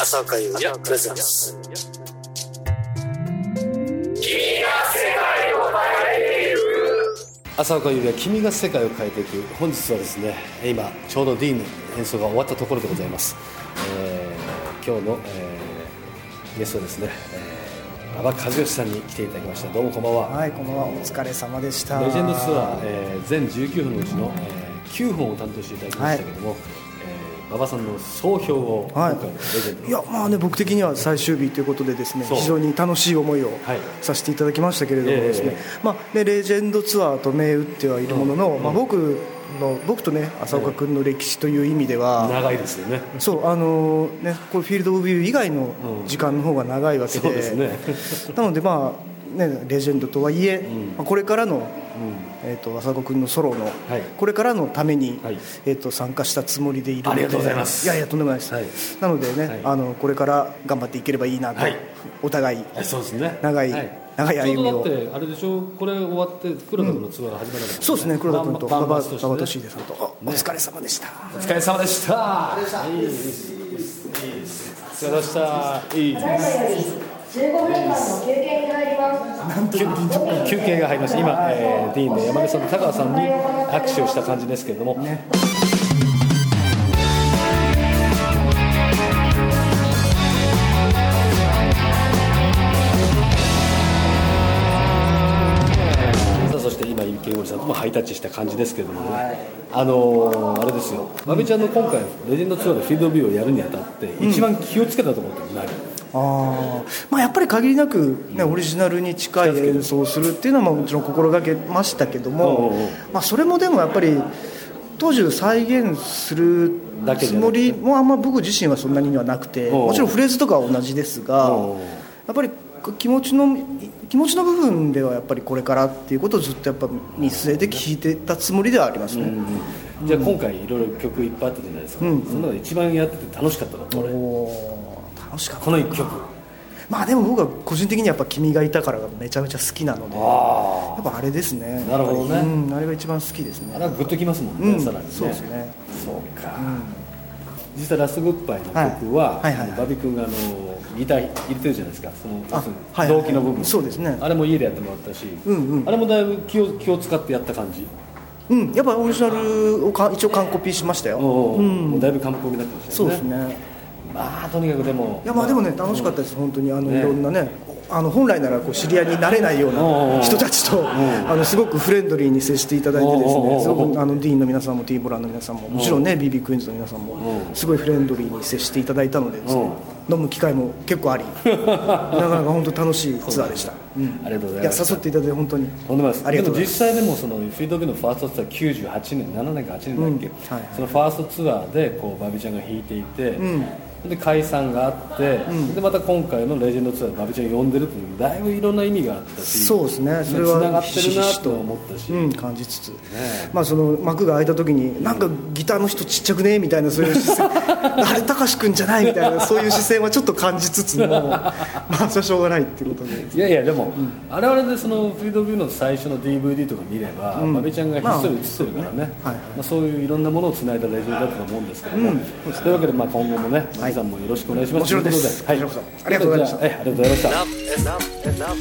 浅岡優也プレゼンス浅岡優也君が世界を変えていく。本日はですね今ちょうどディーンの演奏が終わったところでございます、えー今日の、えーゲストはですね、えー馬場和義さんに来ていただきました。どうもこんばんは、はい、こんばんは。お疲れ様でした。レジェンドツアー、えー全19分のうちの、えー9本を担当していただきましたけども、えー馬場さんの総評を今はい。回のレジェンドいやまあね僕的には最終日ということでですね非常に楽しい思いをはい。させていただきましたけれどもですね、ええまあねレジェンドツアーと銘打ってはいるものの、まあ僕の僕とね浅岡君の歴史という意味では、長いですよね。そうあのねこれフィールドオブビュー以外の時間の方が長いわけで、そうですね。なのでまあねレジェンドとはいえ、まあこれからの、えー、と浅岡君のソロの、はい。これからのために、はい。えー、と参加したつもりでいるのでありがとうございます。いやいやとんでもないです、はい。なのでね、はい。あのこれから頑張っていければいいなと、はい。お互いあそうですね。長い長い歩みを。ちょうどだってあれでしょこれ終わって黒田君のツアーが始まるわけそうですね黒田君と馬場俊秀さんと、あお疲れ様でした。お疲れ様でした。いいです。いいです。いいです。お疲れ様でした。いいただいまより15分間の休憩に入ります。休休憩が入りました。今、えー、ディーンの山根さんと高川さんに握手をした感じですけれども、さあそして今池森さんともハイタッチした感じですけれどもね、あのーあれですよ、まべちゃんの今回レジェンドツアーでフィールドビューをやるにあたって、一番気をつけたところって何？あー。まあ、やっぱり限りなく、ねオリジナルに近い演奏をするっていうのはまあもちろん心がけましたけども、まあ、それもでもやっぱり当時を再現するつもりもあんま僕自身はそんなにはなくてもちろんフレーズとかは同じですがやっぱり気持ちの気持ちの部分ではやっぱりこれからっていうことをずっとやっぱ見据えて聴いてたつもりではありますね。じゃあ今回いろいろ曲いっぱいあったじゃないですか、その中で一番やってて楽しかったのはこれ？楽しかった。この一曲。まあでも僕は個人的にやっぱ「君がいたから」がめちゃめちゃ好きなのであやっぱあれですね。なるほどね。うん、あれが一番好きですね。あれはグッときますもんね、うん。さらにね。そうですね。そうか、実際ラストグッバイの曲は、はい。はいはいはい。バビ君があのギター入れてるじゃないですか。そのあ要するにはいはい。動機の部分、そうですね。あれも家でやってもらったし、うんうん。あれもだいぶ気を気を使ってやった感じ？うん。やっぱオリジナルをか一応完コピしましたよ。おうう。ん。もうだいぶ完璧になってましたよね。そうですねまあとにかくでもいやまあでもね楽しかったです本当に。あのね。いろんなねあの本来ならこう知り合いになれないような人たちとあのすごくフレンドリーに接していただいてですねすごくあのディーンの皆さんもティーボランの皆さんももちろんね BB クイーンズの皆さんもすごいフレンドリーに接していただいたのでですね飲む機会も結構あり なかなか本当楽しいツアーでした。うん。ありがとうございいやます誘っていただいて本当に。とんでもないですありがとうございます。でも実際でもそのフィールドビューのファーストツアー98年7年か8年だっけ、うん。はいはいそのファーストツアーでこうバビちゃんが弾いていて、で解散があって、でまた今回のレジェンドツアーでバビちゃんを呼んでるっていうだいぶいろんな意味があったしそうですね。それはつながってるなと思ったし、うん、感じつつ、まあ、その幕が開いた時になんかギターの人ちっちゃくねみたいなそういう視線。あれ貴司君じゃないみたいなそういう視線はちょっと感じつつも まあそれはしょうがないっていうことで。いやいやでも、あれはあれでそのフィールドビューの最初の DVD とか見れば、バビちゃんがひっそり映ってるからね、はいまあ、そういういろんなものをつないだレジェンドだったと思うんですけども、というわけでまあ今後もね、さんもよろしくお願い。しますもちろんですとい。ありがとうございました。ありがとうございました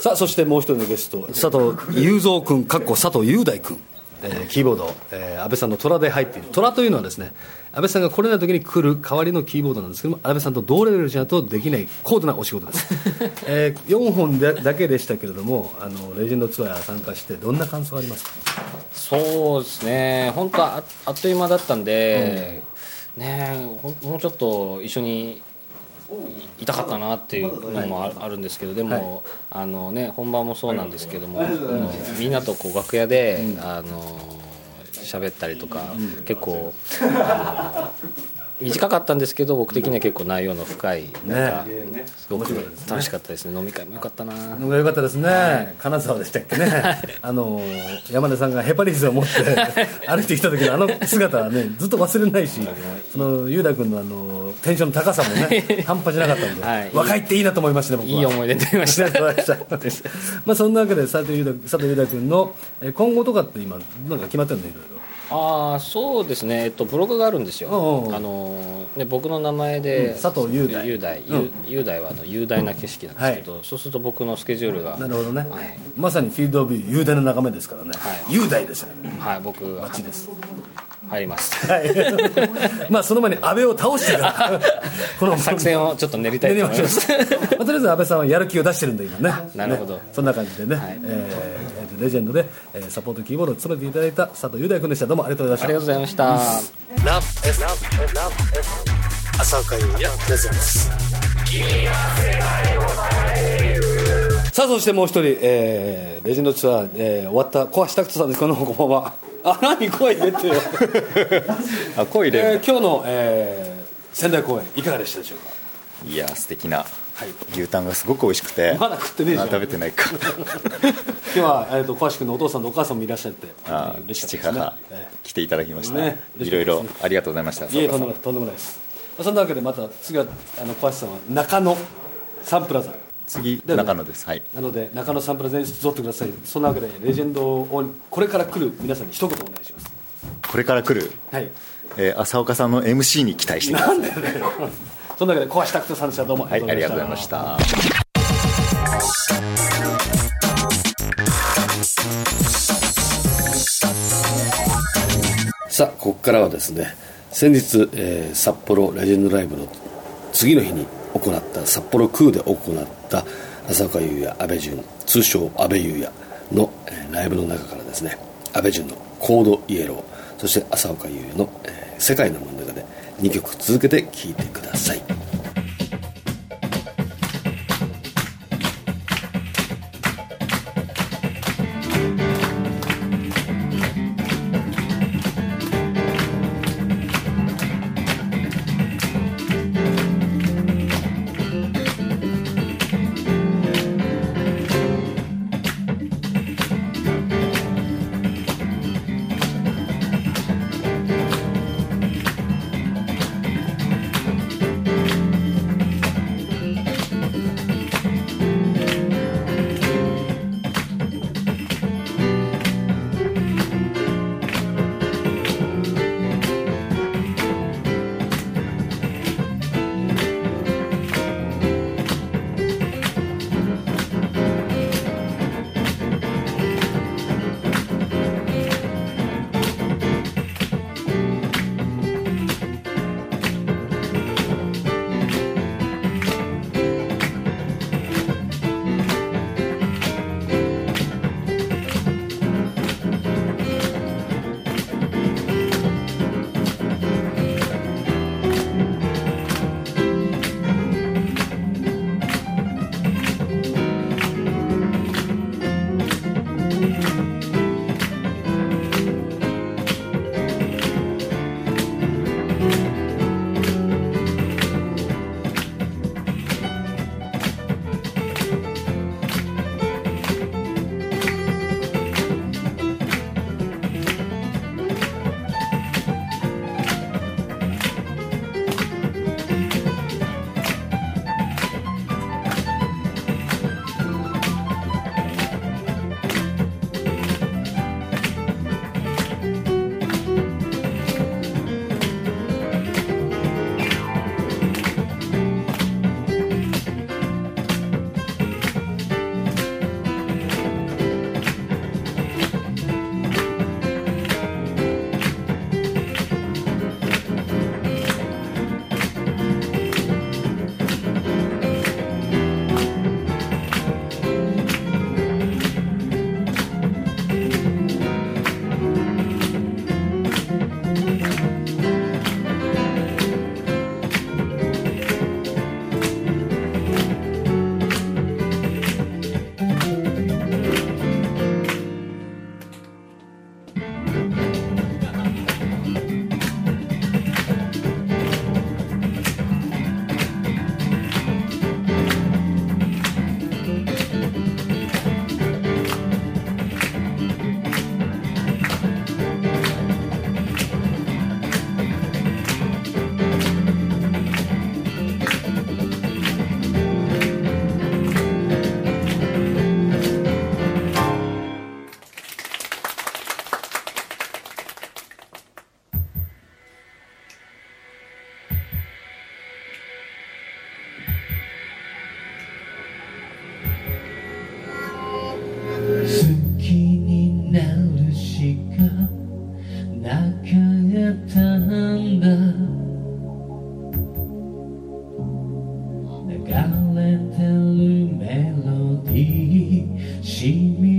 さあそしてもう一人のゲスト。佐藤雄三君かっこ佐藤雄大君、えーキーボード、えー安倍さんの虎で入っている。虎というのはですね安倍さんが来れない時に来る代わりのキーボードなんですけども安倍さんと同レベルじゃないとできない高度なお仕事です、えー、4本でだけでしたけれどもあのレジェンドツアー参加してどんな感想ありますか？そうですね。本当ああっという間だったんで、ねほんもうちょっと一緒にいいたかったなっていうのもああるんですけどでも、あのね本番もそうなんですけども、あのみんなとこう楽屋で、あの喋ったりとか、結構あの 短かったんですけど僕的には結構内容の深いなんかすごく楽しかったですね。飲み会も良かったな。よかったですね、金沢でしたっけね、あの山根さんがヘパリスを持って 歩いてきた時のあの姿はね、ずっと忘れないし、その雄大君のあのテンションの高さもね、半端じゃなかったんで、はい。若いっていいなと思いましたね、僕は。いい思い出になりました。ましたまあそんなわけで佐藤雄大君のえー今後とかって今なんか決まってるのいろいろああそうですね、えっと、ブログがあるんですよ、うんうんあのね、僕の名前で、うん佐藤雄大。雄大、うん。雄雄大はあの雄大な景色なんですけど、そうすると僕のスケジュールがなるほどね、はい。まさにフィールドオブ雄大な眺めですからね、はい。雄大ですよね。はい僕が街です入ります。はい。まあその前に安倍を倒してから この作戦をちょっと練りたいと思います。まあとりあえず安倍さんはやる気を出してるんで今ね。なるほど。ね。そんな感じでね、はい。えーえーとレジェンドで、えーサポートキーボードを務めていただいた佐藤雄大君でした。どうもありがとうございました。ありがとうございました、ラブ F ラブ。F ラブ F 浅岡優也レゼンです。さあそしてもう一人、えーレジェンドツアー、えー終わった小橋拓人さんです。このこんばんはあ何声入れてよ あ声入れる、えー今日の、えー仙台公演いかがでしたでしょうか？いや素敵な。はい。牛タンがすごく美味しくて。まだ食ってねえじゃん。あ食べてないか。今日は、えー、と小橋君のお父さんとお母さんもいらっしゃってあ嬉しか父ったですね。母え来ていただきました、ねいろいろありがとうございました。ーいえとんでもない佐とんでもないですそんなわけでまた次はあの小橋さんは中野サンプラザ次中野です。はい。なので中野サンプラザに集ってください。そんなわけでレジェンドをこれから来る皆さんに一言お願いします。これから来る、はい。えー浅岡さんの MC に期待してくださいなんでだよ。そんなわけで小橋拓人さんでした。どうもはいありがとうございました。さあここからはですね先日、えー札幌レジェンドライブの次の日に行った札幌空で行った浅岡優也阿部淳通称阿部優也の、ライブの中からですね阿部淳の「コードイエロー」そして浅岡優也の、世界の真ん中」で2曲続けて聴いてください「しみ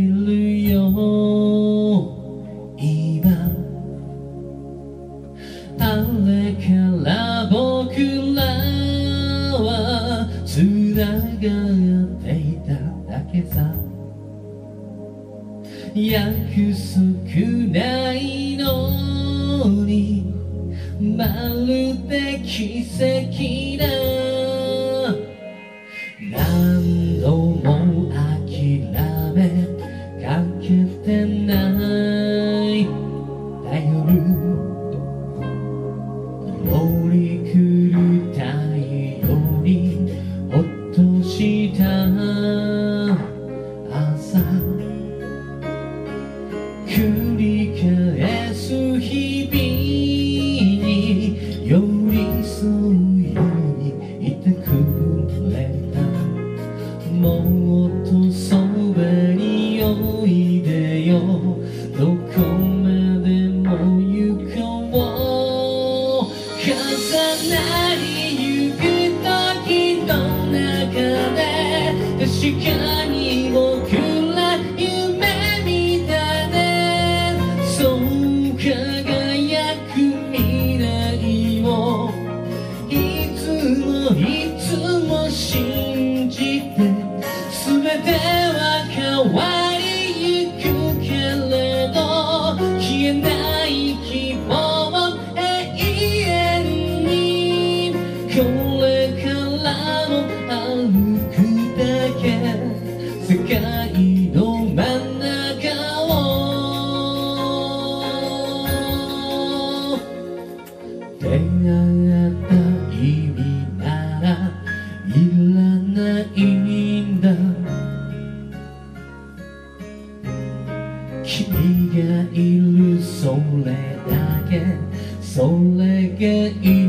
Soledad, soledad.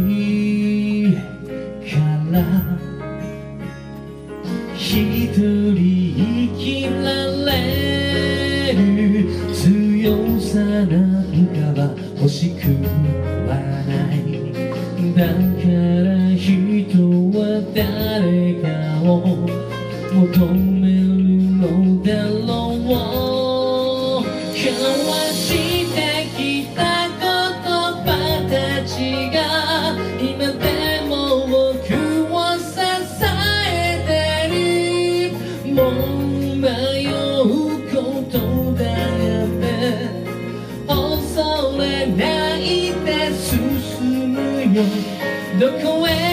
Look away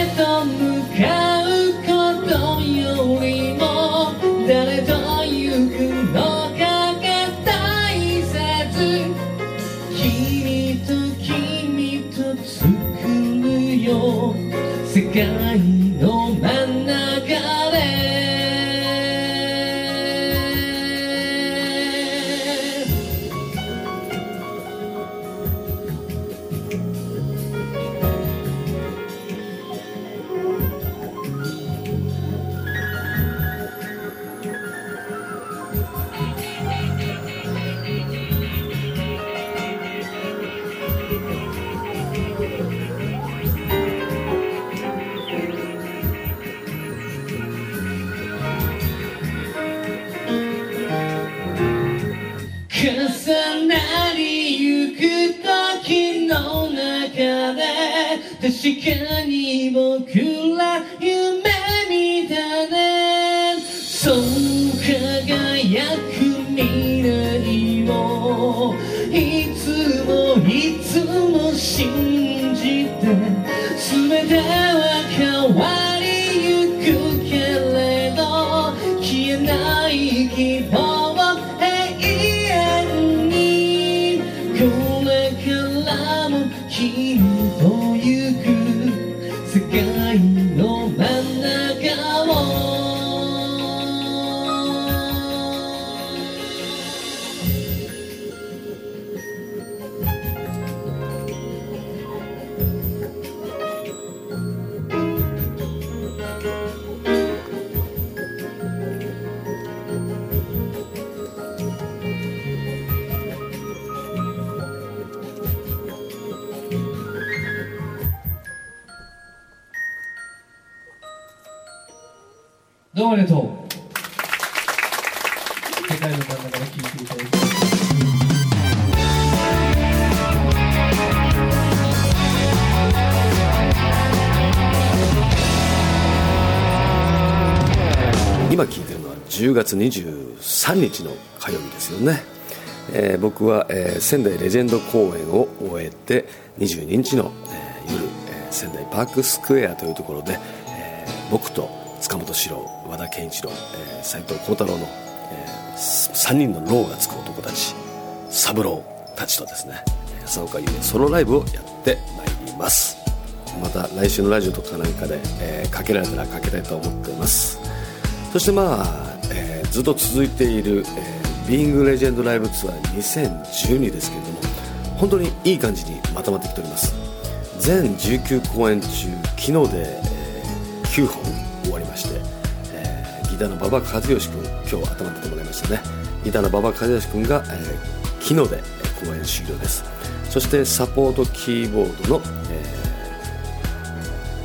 she can どうもありがとう。世界の真ん中で聴いていただき今聴いてるのは10月23日の火曜日ですよね、えー、僕は、えー、仙台レジェンド公演を終えて22日の、えー、夜、えー、仙台パークスクエアというところで、えー、僕と塚本史郎和田健一郎えー藤幸太郎の、え3人のローがつく男たち三郎たちとですね浅岡優也ソロライブをやってまいります。また来週のラジオとかなんかで、えーかけられたらかけたいと思っています。そしてまあ、えーずっと続いている、えー、ビーングレジェンドライブツアー2012ですけれども本当にいい感じにまとまってきております。全19公演中昨日で、えー9本。まして、えーギターの馬場和義君今日頭に出てもらいましたね。ギターの馬場和義君が、えー昨日で公演終了です。そしてサポートキーボードの、え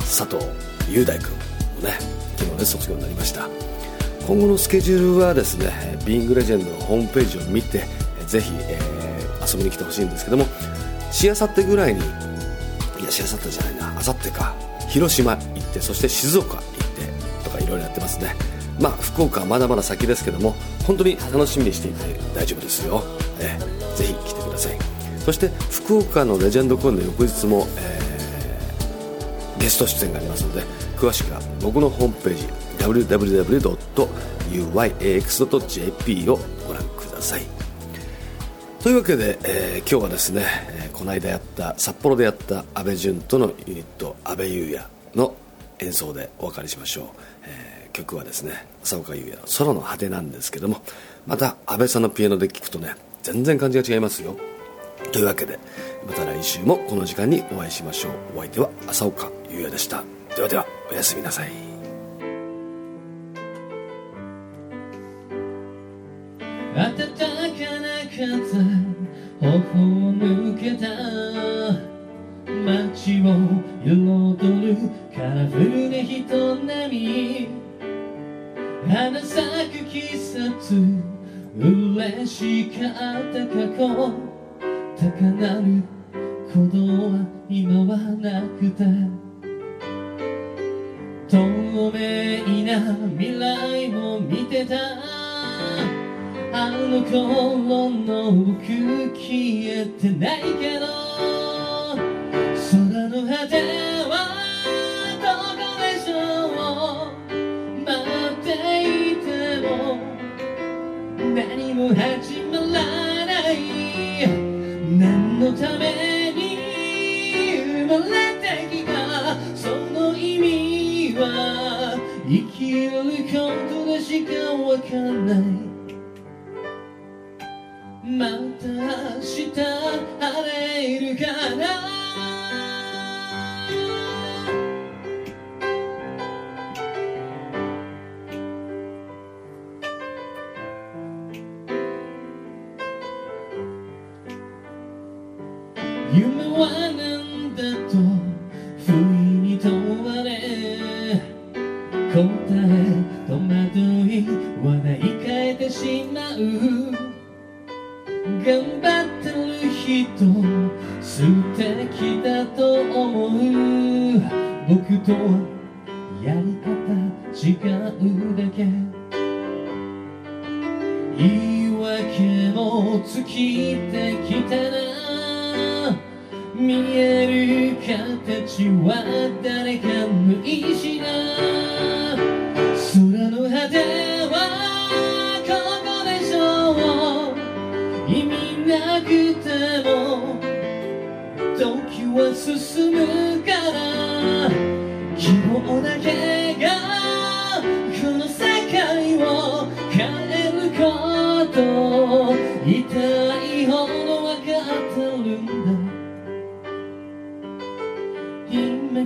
ー佐藤雄大君もね昨日で卒業になりました。今後のスケジュールはですねビーングレジェンドのホームページを見てぜひ、えー遊びに来てほしいんですけどもしあさってぐらいにいやしあさってじゃないなあさってか広島行ってそして静岡行ろいろやってますね。まあ福岡はまだまだ先ですけども本当に楽しみにしていて大丈夫ですよ、えーぜひ来てください。そして福岡のレジェンド公演の翌日も、えーゲスト出演がありますので詳しくは僕のホームページ www.uyax.jp をご覧ください。というわけで、えー今日はですね、えーこの間やった札幌でやった阿部淳とのユニット阿部裕也の演奏でお別れしましょう、えー曲はですね浅岡優也のソロの果てなんですけどもまた阿部さんのピアノで聴くとね全然感じが違いますよ。というわけでまた来週もこの時間にお会いしましょう。お相手は浅岡優也でした。ではではおやすみなさい。暖かな風頬を抜けた街を彩るカラフルな人並み花咲く季節嬉しかった過去。高鳴る鼓動は今はなくて。透明な未来を見てた。あの頃の僕消えてないけど。何も始まらない。何のために生まれてきた。その意味は。生きることでしかわかんない。また明日晴れるかな尽きてきたな？見える形は誰かの意志だ。空の果てはここでしょう。意味なくても時は進むから。希望だけ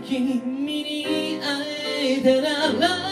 君に会えたなら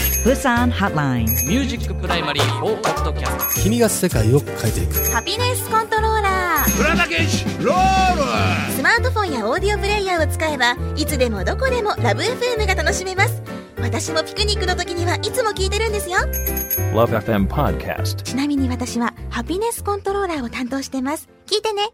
Busan Hotline. ミュージックプライマリー4ポッドキャスト君が世界を変えていく。ハピネスコントローラープラダケシロール。スマートフォンやオーディオプレイヤーを使えばいつでもどこでもラブ f m が楽しめます。私もピクニックの時にはいつも聞いてるんですよ。Love FM Podcast. ちなみに私はハピネスコントローラーを担当してます。聞いてね